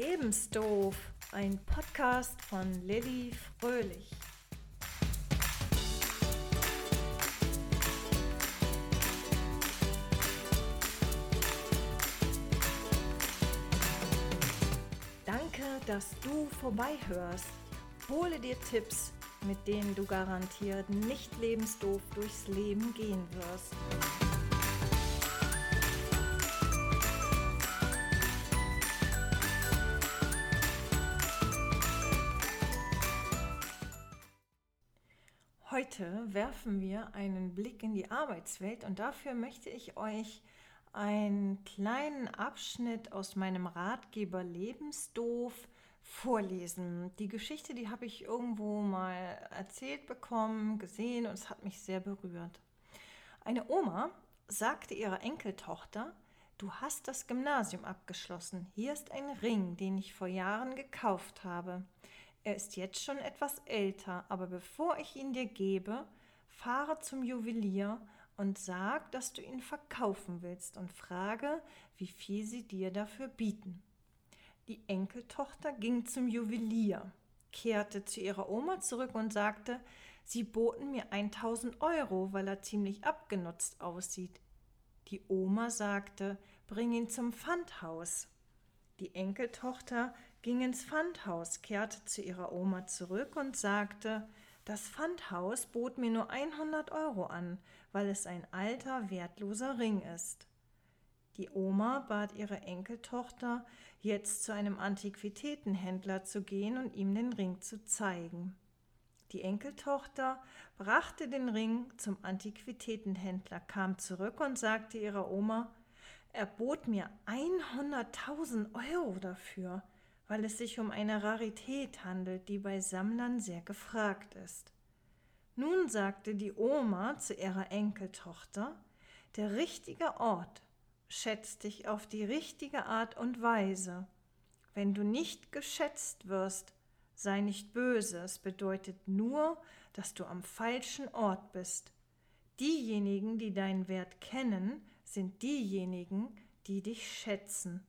Lebensdoof, ein Podcast von Lilly Fröhlich. Danke, dass du vorbeihörst. Hole dir Tipps, mit denen du garantiert nicht lebensdoof durchs Leben gehen wirst. Heute werfen wir einen Blick in die Arbeitswelt und dafür möchte ich euch einen kleinen Abschnitt aus meinem Ratgeber Lebensdoof vorlesen. Die Geschichte, die habe ich irgendwo mal erzählt bekommen, gesehen und es hat mich sehr berührt. Eine Oma sagte ihrer Enkeltochter, du hast das Gymnasium abgeschlossen. Hier ist ein Ring, den ich vor Jahren gekauft habe. Er ist jetzt schon etwas älter, aber bevor ich ihn dir gebe, fahre zum Juwelier und sag, dass du ihn verkaufen willst und frage, wie viel sie dir dafür bieten. Die Enkeltochter ging zum Juwelier, kehrte zu ihrer Oma zurück und sagte, sie boten mir 1000 Euro, weil er ziemlich abgenutzt aussieht. Die Oma sagte, bring ihn zum Pfandhaus. Die Enkeltochter ging ins Pfandhaus, kehrte zu ihrer Oma zurück und sagte, das Pfandhaus bot mir nur 100 Euro an, weil es ein alter, wertloser Ring ist. Die Oma bat ihre Enkeltochter, jetzt zu einem Antiquitätenhändler zu gehen und ihm den Ring zu zeigen. Die Enkeltochter brachte den Ring zum Antiquitätenhändler, kam zurück und sagte ihrer Oma, er bot mir 100.000 Euro dafür weil es sich um eine Rarität handelt, die bei Sammlern sehr gefragt ist. Nun sagte die Oma zu ihrer Enkeltochter, der richtige Ort schätzt dich auf die richtige Art und Weise. Wenn du nicht geschätzt wirst, sei nicht böse, es bedeutet nur, dass du am falschen Ort bist. Diejenigen, die deinen Wert kennen, sind diejenigen, die dich schätzen.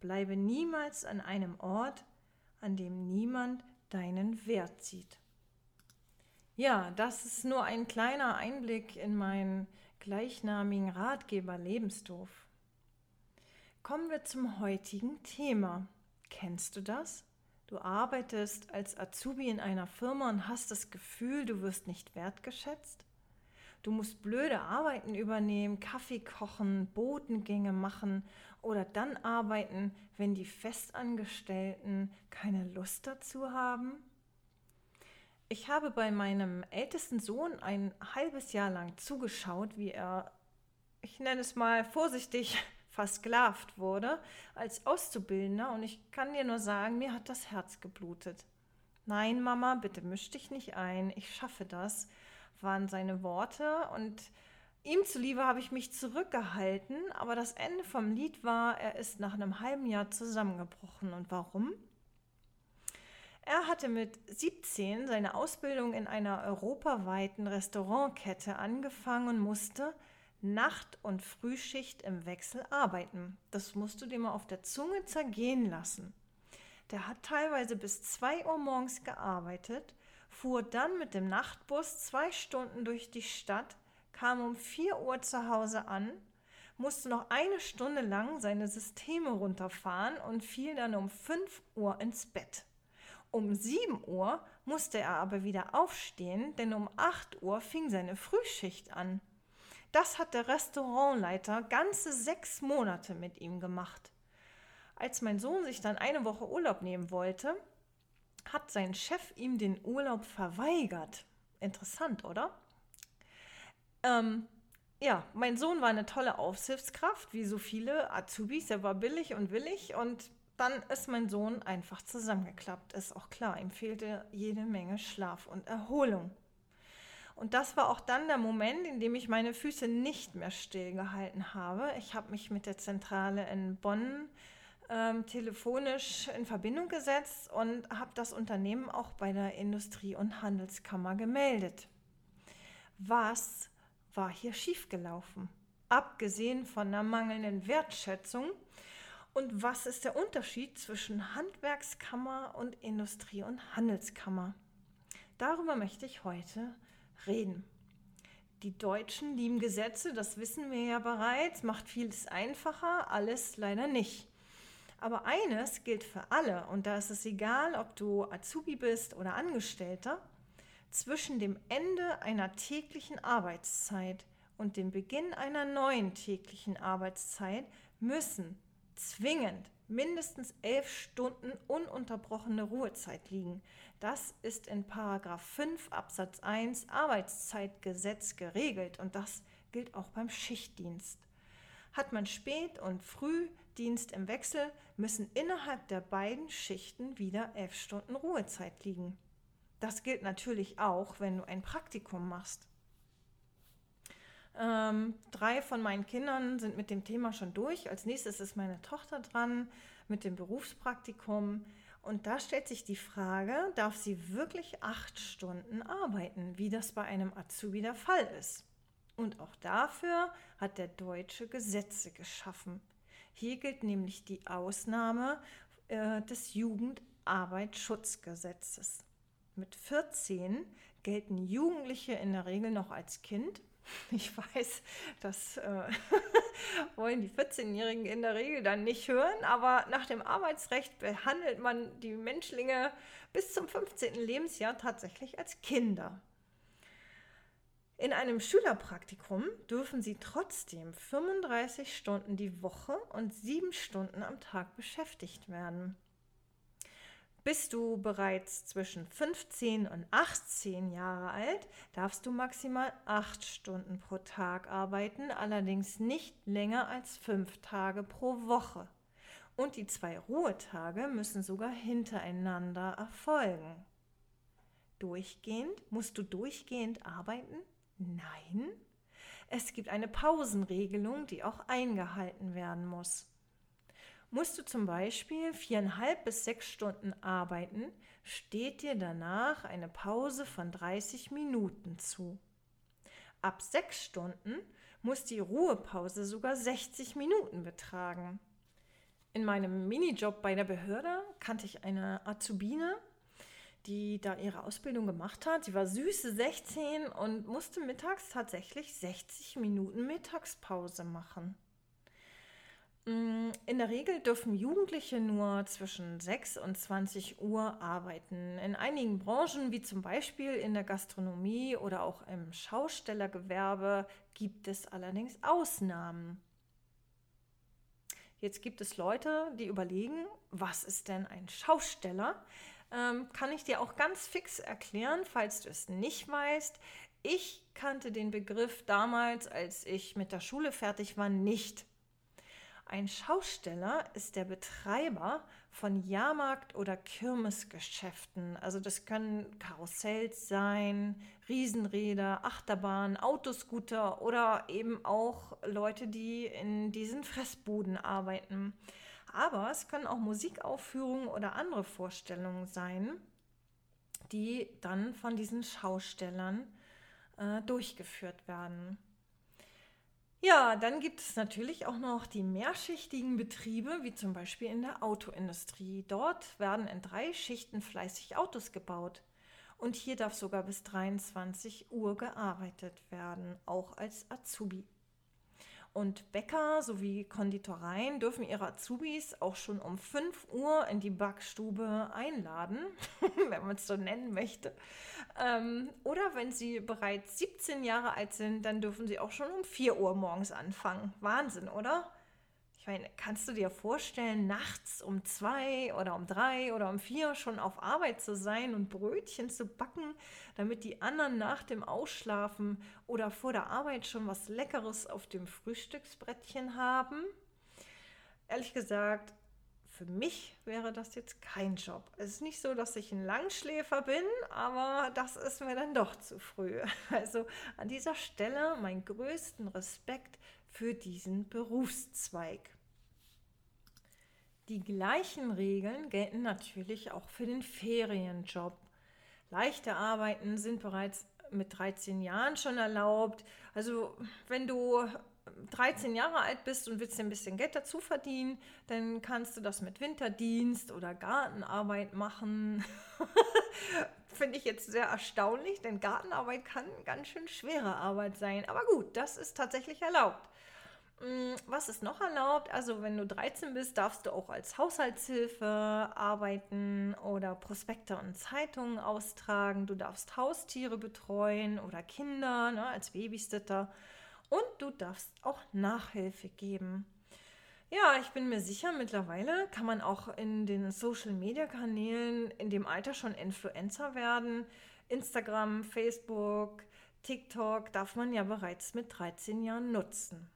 Bleibe niemals an einem Ort, an dem niemand deinen Wert sieht. Ja, das ist nur ein kleiner Einblick in meinen gleichnamigen Ratgeber Lebensdorf. Kommen wir zum heutigen Thema. Kennst du das? Du arbeitest als Azubi in einer Firma und hast das Gefühl, du wirst nicht wertgeschätzt? Du musst blöde Arbeiten übernehmen, Kaffee kochen, Botengänge machen oder dann arbeiten, wenn die Festangestellten keine Lust dazu haben? Ich habe bei meinem ältesten Sohn ein halbes Jahr lang zugeschaut, wie er, ich nenne es mal vorsichtig, versklavt wurde als Auszubildender und ich kann dir nur sagen, mir hat das Herz geblutet. Nein, Mama, bitte misch dich nicht ein, ich schaffe das, waren seine Worte und Ihm zuliebe habe ich mich zurückgehalten, aber das Ende vom Lied war, er ist nach einem halben Jahr zusammengebrochen. Und warum? Er hatte mit 17 seine Ausbildung in einer europaweiten Restaurantkette angefangen und musste Nacht- und Frühschicht im Wechsel arbeiten. Das musst du dir mal auf der Zunge zergehen lassen. Der hat teilweise bis 2 Uhr morgens gearbeitet, fuhr dann mit dem Nachtbus zwei Stunden durch die Stadt, kam um 4 Uhr zu Hause an, musste noch eine Stunde lang seine Systeme runterfahren und fiel dann um 5 Uhr ins Bett. Um 7 Uhr musste er aber wieder aufstehen, denn um 8 Uhr fing seine Frühschicht an. Das hat der Restaurantleiter ganze sechs Monate mit ihm gemacht. Als mein Sohn sich dann eine Woche Urlaub nehmen wollte, hat sein Chef ihm den Urlaub verweigert. Interessant, oder? Ähm, ja, mein Sohn war eine tolle Aufsichtskraft, wie so viele Azubis. Er war billig und willig und dann ist mein Sohn einfach zusammengeklappt. Ist auch klar, ihm fehlte jede Menge Schlaf und Erholung. Und das war auch dann der Moment, in dem ich meine Füße nicht mehr stillgehalten habe. Ich habe mich mit der Zentrale in Bonn ähm, telefonisch in Verbindung gesetzt und habe das Unternehmen auch bei der Industrie- und Handelskammer gemeldet. Was war hier schiefgelaufen. Abgesehen von der mangelnden Wertschätzung Und was ist der Unterschied zwischen Handwerkskammer und Industrie- und Handelskammer? Darüber möchte ich heute reden. Die Deutschen lieben Gesetze, das wissen wir ja bereits, macht vieles einfacher, alles leider nicht. Aber eines gilt für alle, und da ist es egal, ob du Azubi bist oder Angestellter, zwischen dem Ende einer täglichen Arbeitszeit und dem Beginn einer neuen täglichen Arbeitszeit müssen zwingend mindestens elf Stunden ununterbrochene Ruhezeit liegen. Das ist in Paragraph 5 Absatz 1 Arbeitszeitgesetz geregelt und das gilt auch beim Schichtdienst. Hat man Spät- und Frühdienst im Wechsel, müssen innerhalb der beiden Schichten wieder elf Stunden Ruhezeit liegen. Das gilt natürlich auch, wenn du ein Praktikum machst. Ähm, drei von meinen Kindern sind mit dem Thema schon durch. Als nächstes ist meine Tochter dran mit dem Berufspraktikum. Und da stellt sich die Frage, darf sie wirklich acht Stunden arbeiten, wie das bei einem Azubi der Fall ist? Und auch dafür hat der Deutsche Gesetze geschaffen. Hier gilt nämlich die Ausnahme äh, des Jugendarbeitsschutzgesetzes. Mit 14 gelten Jugendliche in der Regel noch als Kind. Ich weiß, das äh, wollen die 14-Jährigen in der Regel dann nicht hören, aber nach dem Arbeitsrecht behandelt man die Menschlinge bis zum 15. Lebensjahr tatsächlich als Kinder. In einem Schülerpraktikum dürfen sie trotzdem 35 Stunden die Woche und 7 Stunden am Tag beschäftigt werden. Bist du bereits zwischen 15 und 18 Jahre alt, darfst du maximal 8 Stunden pro Tag arbeiten, allerdings nicht länger als 5 Tage pro Woche. Und die zwei Ruhetage müssen sogar hintereinander erfolgen. Durchgehend? Musst du durchgehend arbeiten? Nein. Es gibt eine Pausenregelung, die auch eingehalten werden muss. Musst du zum Beispiel viereinhalb bis sechs Stunden arbeiten, steht dir danach eine Pause von 30 Minuten zu. Ab sechs Stunden muss die Ruhepause sogar 60 Minuten betragen. In meinem Minijob bei der Behörde kannte ich eine Azubine, die da ihre Ausbildung gemacht hat. Sie war süße 16 und musste mittags tatsächlich 60 Minuten Mittagspause machen. Mm, in der Regel dürfen Jugendliche nur zwischen 6 und 20 Uhr arbeiten. In einigen Branchen, wie zum Beispiel in der Gastronomie oder auch im Schaustellergewerbe, gibt es allerdings Ausnahmen. Jetzt gibt es Leute, die überlegen, was ist denn ein Schausteller? Ähm, kann ich dir auch ganz fix erklären, falls du es nicht weißt. Ich kannte den Begriff damals, als ich mit der Schule fertig war, nicht. Ein Schausteller ist der Betreiber von Jahrmarkt- oder Kirmesgeschäften. Also das können Karussells sein, Riesenräder, Achterbahnen, Autoscooter oder eben auch Leute, die in diesen Fressbuden arbeiten. Aber es können auch Musikaufführungen oder andere Vorstellungen sein, die dann von diesen Schaustellern äh, durchgeführt werden. Ja, dann gibt es natürlich auch noch die mehrschichtigen Betriebe, wie zum Beispiel in der Autoindustrie. Dort werden in drei Schichten fleißig Autos gebaut. Und hier darf sogar bis 23 Uhr gearbeitet werden, auch als Azubi. Und Bäcker sowie Konditoreien dürfen ihre Azubis auch schon um 5 Uhr in die Backstube einladen, wenn man es so nennen möchte. Ähm, oder wenn sie bereits 17 Jahre alt sind, dann dürfen sie auch schon um 4 Uhr morgens anfangen. Wahnsinn, oder? Ich meine, kannst du dir vorstellen, nachts um zwei oder um drei oder um vier schon auf Arbeit zu sein und Brötchen zu backen, damit die anderen nach dem Ausschlafen oder vor der Arbeit schon was Leckeres auf dem Frühstücksbrettchen haben? Ehrlich gesagt, für mich wäre das jetzt kein Job. Es ist nicht so, dass ich ein Langschläfer bin, aber das ist mir dann doch zu früh. Also an dieser Stelle meinen größten Respekt für diesen Berufszweig. Die gleichen Regeln gelten natürlich auch für den Ferienjob. Leichte Arbeiten sind bereits mit 13 Jahren schon erlaubt. Also wenn du 13 Jahre alt bist und willst dir ein bisschen Geld dazu verdienen, dann kannst du das mit Winterdienst oder Gartenarbeit machen. Finde ich jetzt sehr erstaunlich, denn Gartenarbeit kann ganz schön schwere Arbeit sein. Aber gut, das ist tatsächlich erlaubt. Mm, was ist noch erlaubt? Also wenn du 13 bist, darfst du auch als Haushaltshilfe arbeiten oder Prospekte und Zeitungen austragen. Du darfst Haustiere betreuen oder Kinder ne, als Babysitter. Und du darfst auch Nachhilfe geben. Ja, ich bin mir sicher, mittlerweile kann man auch in den Social-Media-Kanälen in dem Alter schon Influencer werden. Instagram, Facebook, TikTok darf man ja bereits mit 13 Jahren nutzen.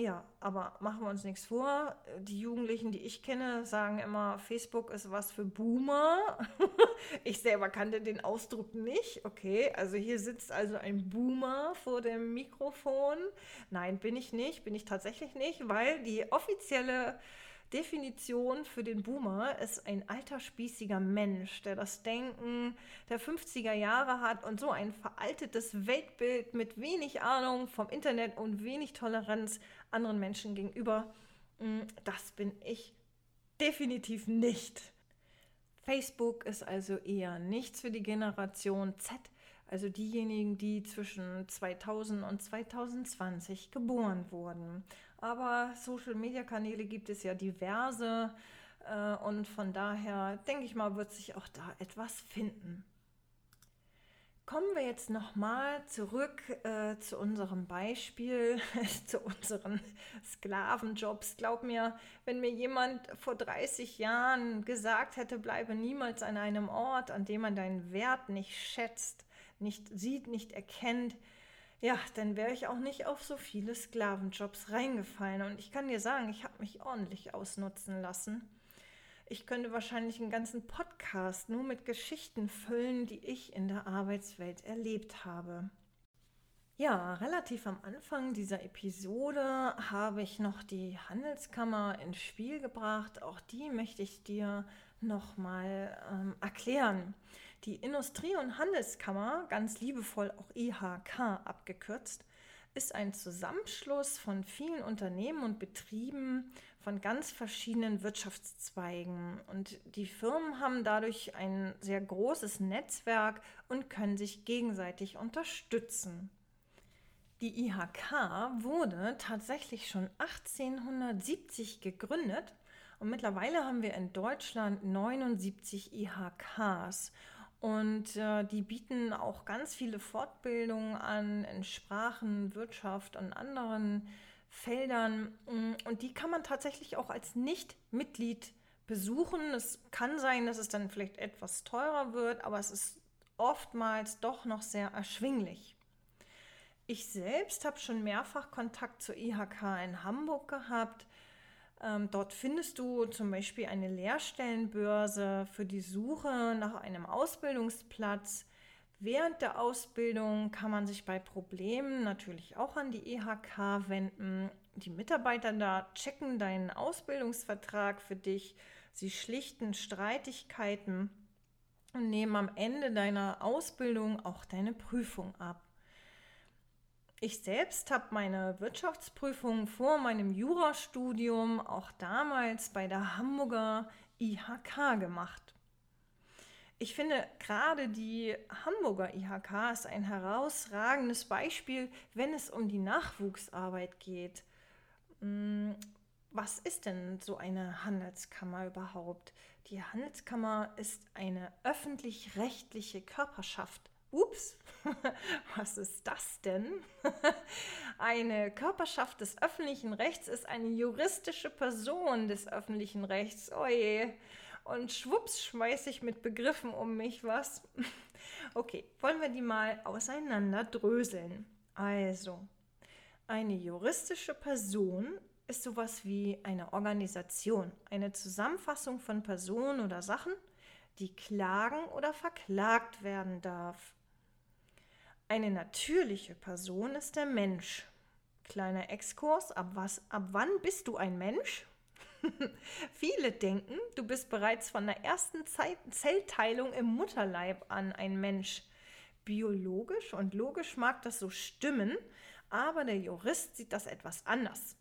Ja, aber machen wir uns nichts vor. Die Jugendlichen, die ich kenne, sagen immer, Facebook ist was für Boomer. ich selber kannte den Ausdruck nicht. Okay, also hier sitzt also ein Boomer vor dem Mikrofon. Nein, bin ich nicht, bin ich tatsächlich nicht, weil die offizielle Definition für den Boomer ist ein alter, spießiger Mensch, der das Denken der 50er Jahre hat und so ein veraltetes Weltbild mit wenig Ahnung vom Internet und wenig Toleranz anderen Menschen gegenüber. Mm, das bin ich definitiv nicht. Facebook ist also eher nichts für die Generation Z, also diejenigen, die zwischen 2000 und 2020 geboren wurden. Aber Social-Media-Kanäle gibt es ja diverse äh, und von daher denke ich mal, wird sich auch da etwas finden. Kommen wir jetzt nochmal zurück äh, zu unserem Beispiel, zu unseren Sklavenjobs. Glaub mir, wenn mir jemand vor 30 Jahren gesagt hätte, bleibe niemals an einem Ort, an dem man deinen Wert nicht schätzt, nicht sieht, nicht erkennt, ja, dann wäre ich auch nicht auf so viele Sklavenjobs reingefallen. Und ich kann dir sagen, ich habe mich ordentlich ausnutzen lassen. Ich könnte wahrscheinlich einen ganzen Podcast nur mit Geschichten füllen, die ich in der Arbeitswelt erlebt habe. Ja, relativ am Anfang dieser Episode habe ich noch die Handelskammer ins Spiel gebracht. Auch die möchte ich dir nochmal ähm, erklären. Die Industrie- und Handelskammer, ganz liebevoll auch IHK abgekürzt, ist ein Zusammenschluss von vielen Unternehmen und Betrieben von ganz verschiedenen Wirtschaftszweigen. Und die Firmen haben dadurch ein sehr großes Netzwerk und können sich gegenseitig unterstützen. Die IHK wurde tatsächlich schon 1870 gegründet und mittlerweile haben wir in Deutschland 79 IHKs. Und äh, die bieten auch ganz viele Fortbildungen an in Sprachen, Wirtschaft und anderen Feldern. Mm, und die kann man tatsächlich auch als Nicht-Mitglied besuchen. Es kann sein, dass es dann vielleicht etwas teurer wird, aber es ist oftmals doch noch sehr erschwinglich. Ich selbst habe schon mehrfach Kontakt zur IHK in Hamburg gehabt. Ähm, dort findest du zum Beispiel eine Lehrstellenbörse für die Suche nach einem Ausbildungsplatz. Während der Ausbildung kann man sich bei Problemen natürlich auch an die EHK wenden. Die Mitarbeiter da checken deinen Ausbildungsvertrag für dich. Sie schlichten Streitigkeiten und nehmen am Ende deiner Ausbildung auch deine Prüfung ab. Ich selbst habe meine Wirtschaftsprüfung vor meinem Jurastudium auch damals bei der Hamburger IHK gemacht. Ich finde, gerade die Hamburger IHK ist ein herausragendes Beispiel, wenn es um die Nachwuchsarbeit geht. Hm, was ist denn so eine Handelskammer überhaupt? Die Handelskammer ist eine öffentlich-rechtliche Körperschaft Ups, was ist das denn? eine Körperschaft des öffentlichen Rechts ist eine juristische Person des öffentlichen Rechts. Oje. Und schwupps schmeiße ich mit Begriffen um mich, was? okay, wollen wir die mal auseinander dröseln. Also, eine juristische Person ist sowas wie eine Organisation, eine Zusammenfassung von Personen oder Sachen, die klagen oder verklagt werden darf. Eine natürliche Person ist der Mensch. Kleiner Exkurs, ab, was, ab wann bist du ein Mensch? Viele denken, du bist bereits von der ersten Zeit Zellteilung im Mutterleib an ein Mensch. Biologisch und logisch mag das so stimmen, Aber der Jurist sieht das etwas anders.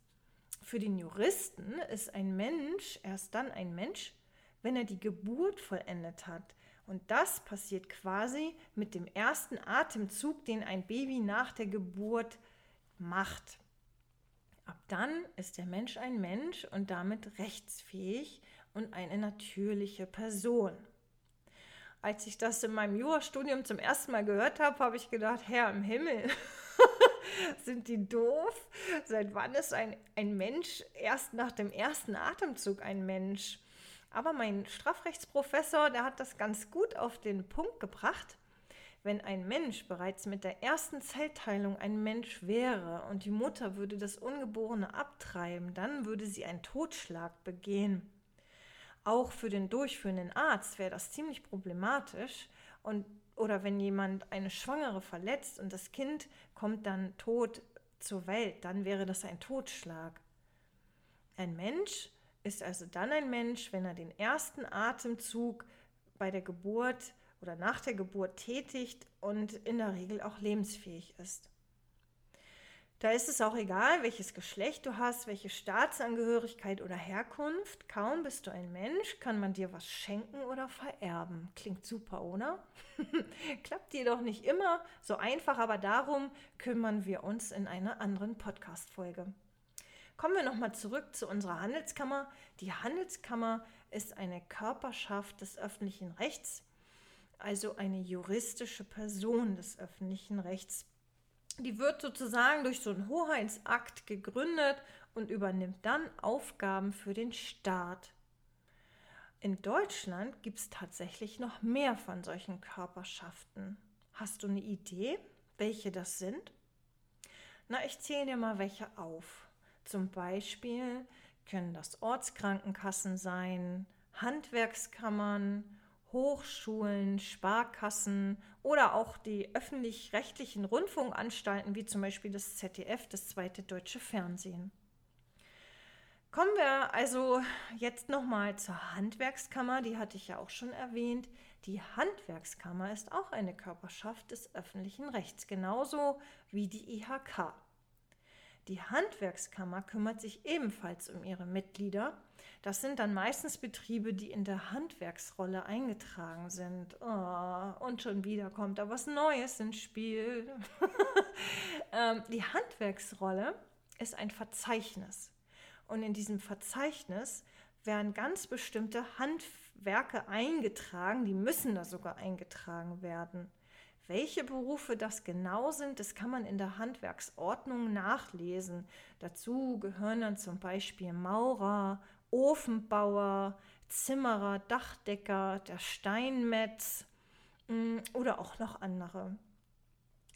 Für den Juristen ist ein Mensch erst dann ein Mensch, wenn er die Geburt vollendet hat. Und das passiert quasi mit dem ersten Atemzug, den ein Baby nach der Geburt macht. Ab dann ist der Mensch ein Mensch und damit rechtsfähig und eine natürliche Person. Als ich das in meinem Jurastudium zum ersten Mal gehört habe, habe ich gedacht, Herr im Himmel, sind die doof? Seit wann ist ein, ein Mensch erst nach dem ersten Atemzug ein Mensch? Aber mein Strafrechtsprofessor, der hat das ganz gut auf den Punkt gebracht. Wenn ein Mensch bereits mit der ersten Zellteilung ein Mensch wäre und die Mutter würde das Ungeborene abtreiben, dann würde sie einen Totschlag begehen. Auch für den durchführenden Arzt wäre das ziemlich problematisch. Und, oder wenn jemand eine Schwangere verletzt und das Kind kommt dann tot zur Welt, dann wäre das ein Totschlag. Ein Mensch ist also dann ein Mensch, wenn er den ersten Atemzug bei der Geburt oder nach der Geburt tätigt und in der Regel auch lebensfähig ist. Da ist es auch egal, welches Geschlecht du hast, welche Staatsangehörigkeit oder Herkunft. Kaum bist du ein Mensch, kann man dir was schenken oder vererben. Klingt super, oder? Klappt jedoch nicht immer so einfach, aber darum kümmern wir uns in einer anderen Podcast-Folge. Kommen wir nochmal zurück zu unserer Handelskammer. Die Handelskammer ist eine Körperschaft des öffentlichen Rechts, also eine juristische Person des öffentlichen Rechts die wird sozusagen durch so einen Hoheitsakt gegründet und übernimmt dann Aufgaben für den Staat. In Deutschland gibt es tatsächlich noch mehr von solchen Körperschaften. Hast du eine Idee, welche das sind? Na, ich zähle dir mal welche auf. Zum Beispiel können das Ortskrankenkassen sein, Handwerkskammern, Hochschulen, Sparkassen oder auch die öffentlich-rechtlichen Rundfunkanstalten wie zum Beispiel das ZDF, das zweite deutsche Fernsehen. Kommen wir also jetzt nochmal zur Handwerkskammer, die hatte ich ja auch schon erwähnt. Die Handwerkskammer ist auch eine Körperschaft des öffentlichen Rechts, genauso wie die IHK. Die Handwerkskammer kümmert sich ebenfalls um ihre Mitglieder. Das sind dann meistens Betriebe, die in der Handwerksrolle eingetragen sind. Oh, und schon wieder kommt da was Neues ins Spiel. ähm, die Handwerksrolle ist ein Verzeichnis. Und in diesem Verzeichnis werden ganz bestimmte Handwerke eingetragen, die müssen da sogar eingetragen werden. Welche Berufe das genau sind, das kann man in der Handwerksordnung nachlesen. Dazu gehören dann zum Beispiel Maurer, Ofenbauer, Zimmerer, Dachdecker, der Steinmetz mm, oder auch noch andere.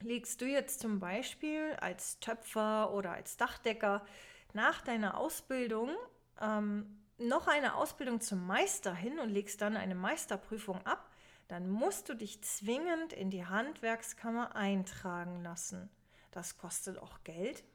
Legst du jetzt zum Beispiel als Töpfer oder als Dachdecker nach deiner Ausbildung ähm, noch eine Ausbildung zum Meister hin und legst dann eine Meisterprüfung ab, dann musst du dich zwingend in die Handwerkskammer eintragen lassen. Das kostet auch Geld.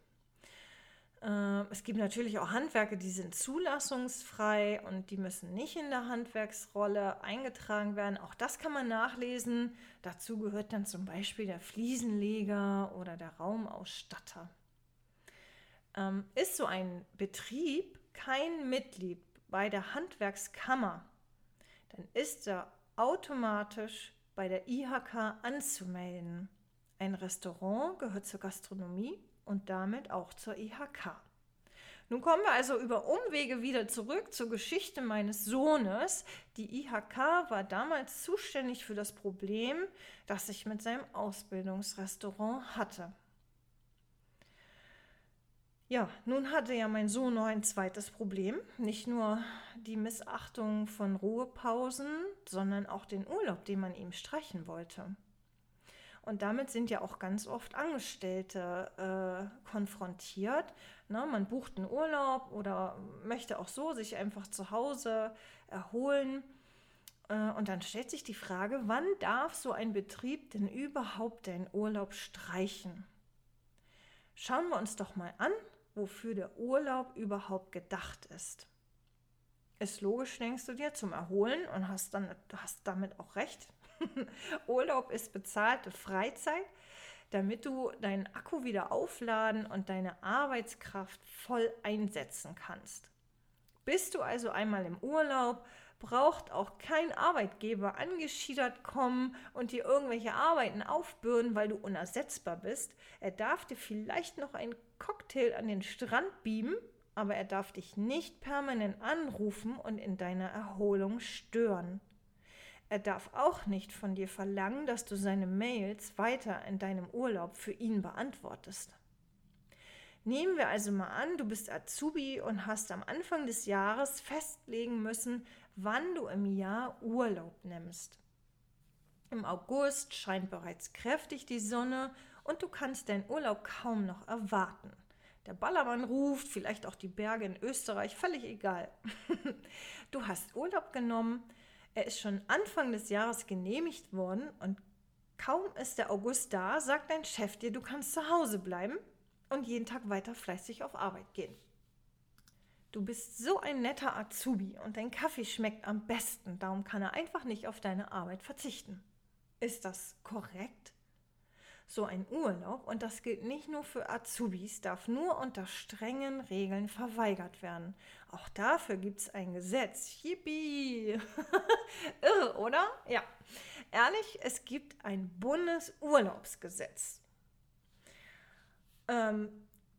Äh, es gibt natürlich auch Handwerke, die sind zulassungsfrei und die müssen nicht in der Handwerksrolle eingetragen werden. Auch das kann man nachlesen. Dazu gehört dann zum Beispiel der Fliesenleger oder der Raumausstatter. Ähm, ist so ein Betrieb kein Mitglied bei der Handwerkskammer, dann ist er automatisch bei der IHK anzumelden. Ein Restaurant gehört zur Gastronomie und damit auch zur IHK. Nun kommen wir also über Umwege wieder zurück zur Geschichte meines Sohnes. Die IHK war damals zuständig für das Problem, das ich mit seinem Ausbildungsrestaurant hatte. Ja, nun hatte ja mein Sohn noch ein zweites Problem. Nicht nur die Missachtung von Ruhepausen, sondern auch den Urlaub, den man ihm streichen wollte. Und damit sind ja auch ganz oft Angestellte äh, konfrontiert. Ne? Man bucht einen Urlaub oder möchte auch so sich einfach zu Hause erholen. Äh, und dann stellt sich die Frage, wann darf so ein Betrieb denn überhaupt den Urlaub streichen? Schauen wir uns doch mal an, wofür der Urlaub überhaupt gedacht ist. Ist logisch, denkst du dir, zum Erholen und hast, dann, hast damit auch recht. Urlaub ist bezahlte Freizeit. damit du deinen Akku wieder aufladen und deine Arbeitskraft voll einsetzen kannst. Bist du also einmal im Urlaub, braucht auch kein Arbeitgeber angeschiedert kommen und dir irgendwelche Arbeiten aufbürden, weil du unersetzbar bist. Er darf dir vielleicht noch einen Cocktail an den Strand beamen, aber er darf dich nicht permanent anrufen und in deiner Erholung stören. Er darf auch nicht von dir verlangen, dass du seine Mails weiter in deinem Urlaub für ihn beantwortest. Nehmen wir also mal an, du bist Azubi und hast am Anfang des Jahres festlegen müssen, wann du im Jahr Urlaub nimmst. Im August scheint bereits kräftig die Sonne und du kannst deinen Urlaub kaum noch erwarten. Der Ballermann ruft, vielleicht auch die Berge in Österreich, völlig egal. du hast Urlaub genommen, er ist schon Anfang des Jahres genehmigt worden und kaum ist der August da, sagt dein Chef dir, du kannst zu Hause bleiben und jeden Tag weiter fleißig auf Arbeit gehen. Du bist so ein netter Azubi und dein Kaffee schmeckt am besten, darum kann er einfach nicht auf deine Arbeit verzichten. Ist das korrekt? So ein Urlaub, und das gilt nicht nur für Azubis, darf nur unter strengen Regeln verweigert werden. Auch dafür gibt es ein Gesetz. Yippie! Irre, oder? Ja. Ehrlich, es gibt ein Bundesurlaubsgesetz. Ähm,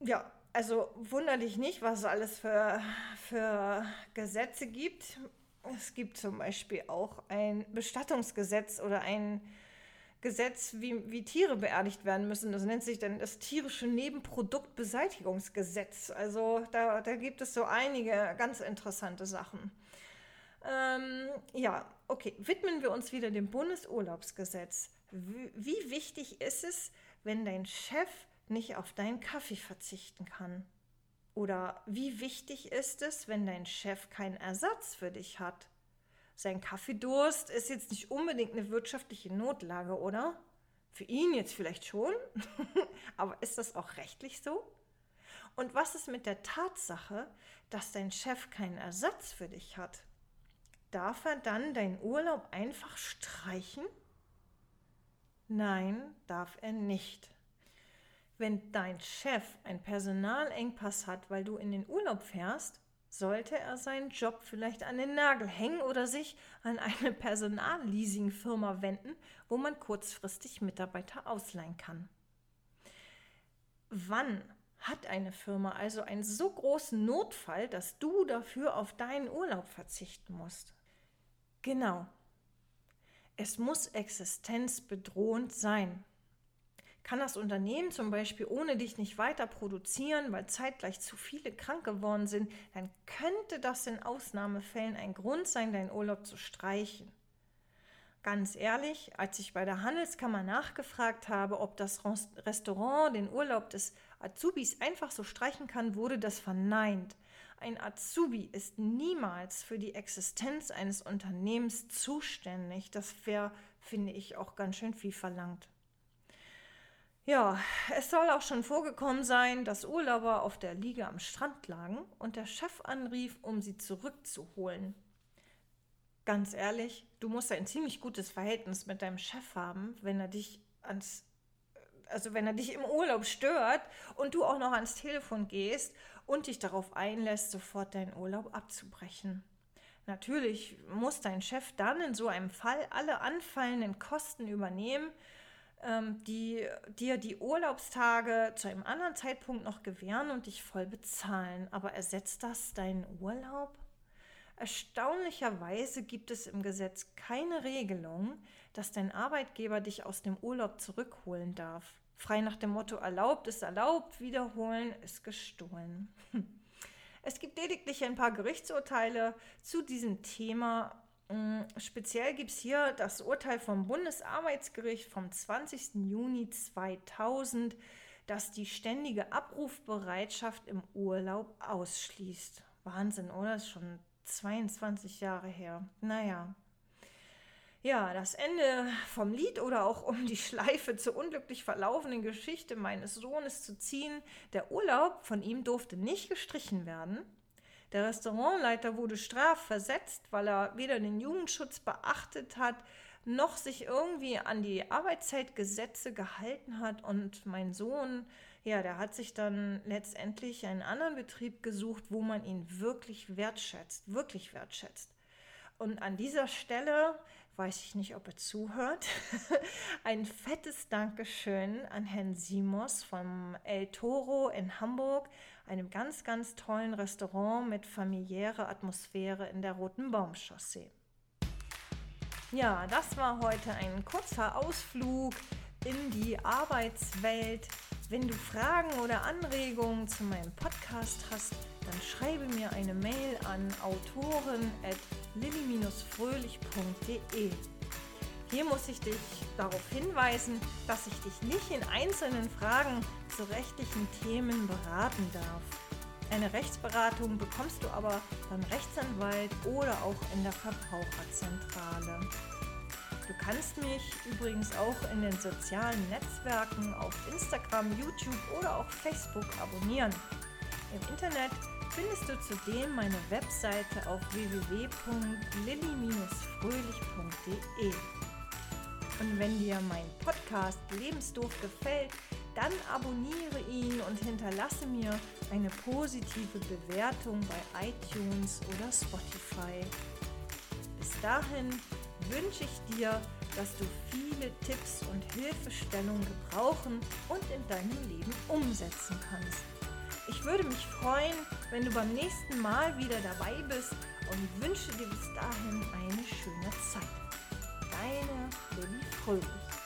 ja, also wunder dich nicht, was es alles für, für Gesetze gibt. Es gibt zum Beispiel auch ein Bestattungsgesetz oder ein Gesetz, wie, wie Tiere beerdigt werden müssen. Das nennt sich dann das tierische Nebenproduktbeseitigungsgesetz. Also da, da gibt es so einige ganz interessante Sachen. Ähm, ja, okay, widmen wir uns wieder dem Bundesurlaubsgesetz. Wie, wie wichtig ist es, wenn dein Chef nicht auf deinen Kaffee verzichten kann? Oder wie wichtig ist es, wenn dein Chef keinen Ersatz für dich hat? Sein Kaffeedurst ist jetzt nicht unbedingt eine wirtschaftliche Notlage, oder? Für ihn jetzt vielleicht schon, aber ist das auch rechtlich so? Und was ist mit der Tatsache, dass dein Chef keinen Ersatz für dich hat? Darf er dann deinen Urlaub einfach streichen? Nein, darf er nicht. Wenn dein Chef einen Personalengpass hat, weil du in den Urlaub fährst, sollte er seinen Job vielleicht an den Nagel hängen oder sich an eine Personalleasingfirma wenden, wo man kurzfristig Mitarbeiter ausleihen kann. Wann hat eine Firma also einen so großen Notfall, dass du dafür auf deinen Urlaub verzichten musst? Genau. Es muss existenzbedrohend sein. Kann das Unternehmen zum Beispiel ohne dich nicht weiter produzieren, weil zeitgleich zu viele krank geworden sind, dann könnte das in Ausnahmefällen ein Grund sein, deinen Urlaub zu streichen. Ganz ehrlich, als ich bei der Handelskammer nachgefragt habe, ob das Restaurant den Urlaub des Azubis einfach so streichen kann, wurde das verneint. Ein Azubi ist niemals für die Existenz eines Unternehmens zuständig. Das wäre, finde ich, auch ganz schön viel verlangt. Ja, es soll auch schon vorgekommen sein, dass Urlauber auf der Liege am Strand lagen und der Chef anrief, um sie zurückzuholen. Ganz ehrlich, du musst ein ziemlich gutes Verhältnis mit deinem Chef haben, wenn er dich ans also wenn er dich im Urlaub stört und du auch noch ans Telefon gehst und dich darauf einlässt, sofort deinen Urlaub abzubrechen. Natürlich muss dein Chef dann in so einem Fall alle anfallenden Kosten übernehmen, die dir die Urlaubstage zu einem anderen Zeitpunkt noch gewähren und dich voll bezahlen. Aber ersetzt das deinen Urlaub? Erstaunlicherweise gibt es im Gesetz keine Regelung, dass dein Arbeitgeber dich aus dem Urlaub zurückholen darf. Frei nach dem Motto erlaubt ist erlaubt, wiederholen ist gestohlen. Es gibt lediglich ein paar Gerichtsurteile zu diesem Thema speziell gibt es hier das Urteil vom Bundesarbeitsgericht vom 20. Juni 2000, das die ständige Abrufbereitschaft im Urlaub ausschließt. Wahnsinn, oder? Das ist schon 22 Jahre her. Naja. Ja, das Ende vom Lied oder auch um die Schleife zur unglücklich verlaufenden Geschichte meines Sohnes zu ziehen. Der Urlaub von ihm durfte nicht gestrichen werden. Der Restaurantleiter wurde strafversetzt, weil er weder den Jugendschutz beachtet hat, noch sich irgendwie an die Arbeitszeitgesetze gehalten hat und mein Sohn, ja, der hat sich dann letztendlich einen anderen Betrieb gesucht, wo man ihn wirklich wertschätzt, wirklich wertschätzt. Und an dieser Stelle weiß ich nicht, ob er zuhört. Ein fettes Dankeschön an Herrn Simos vom El Toro in Hamburg, einem ganz, ganz tollen Restaurant mit familiärer Atmosphäre in der Roten Baumchaussee. Ja, das war heute ein kurzer Ausflug in die Arbeitswelt. Wenn du Fragen oder Anregungen zu meinem Podcast hast, dann schreibe mir eine Mail an autoren.lilly-fröhlich.de. Hier muss ich dich darauf hinweisen, dass ich dich nicht in einzelnen Fragen zu rechtlichen Themen beraten darf. Eine Rechtsberatung bekommst du aber beim Rechtsanwalt oder auch in der Verbraucherzentrale. Du kannst mich übrigens auch in den sozialen Netzwerken auf Instagram, YouTube oder auch Facebook abonnieren. Im Internet findest du zudem meine Webseite auf www.lilly-fröhlich.de. Und wenn dir mein Podcast Lebensdorf gefällt, dann abonniere ihn und hinterlasse mir eine positive Bewertung bei iTunes oder Spotify. Bis dahin wünsche ich dir, dass du viele Tipps und Hilfestellungen gebrauchen und in deinem Leben umsetzen kannst. Ich würde mich freuen, wenn du beim nächsten Mal wieder dabei bist und wünsche dir bis dahin eine schöne Zeit. Deine Lilly Fröhlich.